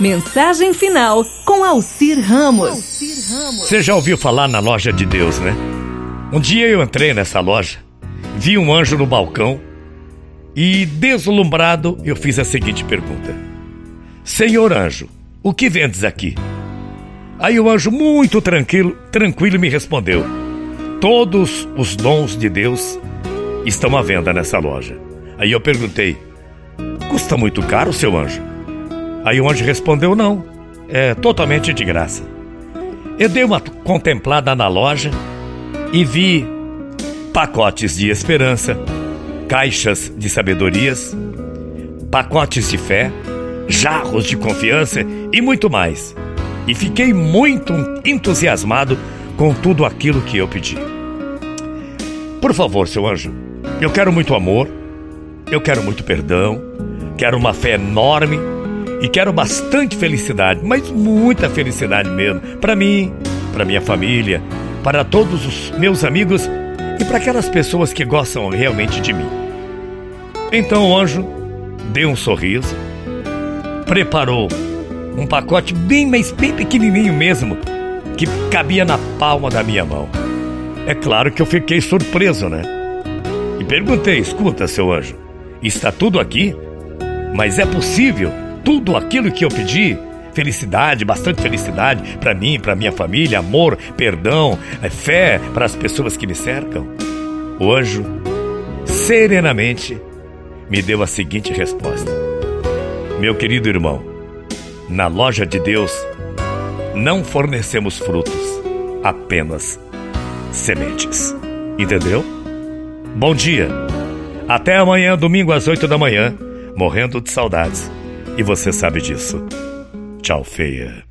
Mensagem final com Alcir Ramos. Você já ouviu falar na loja de Deus, né? Um dia eu entrei nessa loja, vi um anjo no balcão e, deslumbrado, eu fiz a seguinte pergunta: Senhor anjo, o que vendes aqui? Aí o anjo, muito tranquilo, tranquilo, me respondeu: Todos os dons de Deus estão à venda nessa loja. Aí eu perguntei: Custa muito caro, seu anjo? Aí o anjo respondeu: Não, é totalmente de graça. Eu dei uma contemplada na loja e vi pacotes de esperança, caixas de sabedorias, pacotes de fé, jarros de confiança e muito mais. E fiquei muito entusiasmado com tudo aquilo que eu pedi. Por favor, seu anjo, eu quero muito amor, eu quero muito perdão, quero uma fé enorme e quero bastante felicidade, mas muita felicidade mesmo, para mim, para minha família, para todos os meus amigos e para aquelas pessoas que gostam realmente de mim. Então o anjo deu um sorriso, preparou um pacote bem, mas bem pequenininho mesmo, que cabia na palma da minha mão. É claro que eu fiquei surpreso, né? E perguntei: escuta, seu anjo, está tudo aqui? Mas é possível tudo aquilo que eu pedi? Felicidade, bastante felicidade para mim, para minha família, amor, perdão, é, fé para as pessoas que me cercam. O anjo, serenamente, me deu a seguinte resposta: Meu querido irmão, na loja de Deus não fornecemos frutos, apenas sementes. Entendeu? Bom dia. Até amanhã, domingo às 8 da manhã, morrendo de saudades. E você sabe disso. Tchau, feia.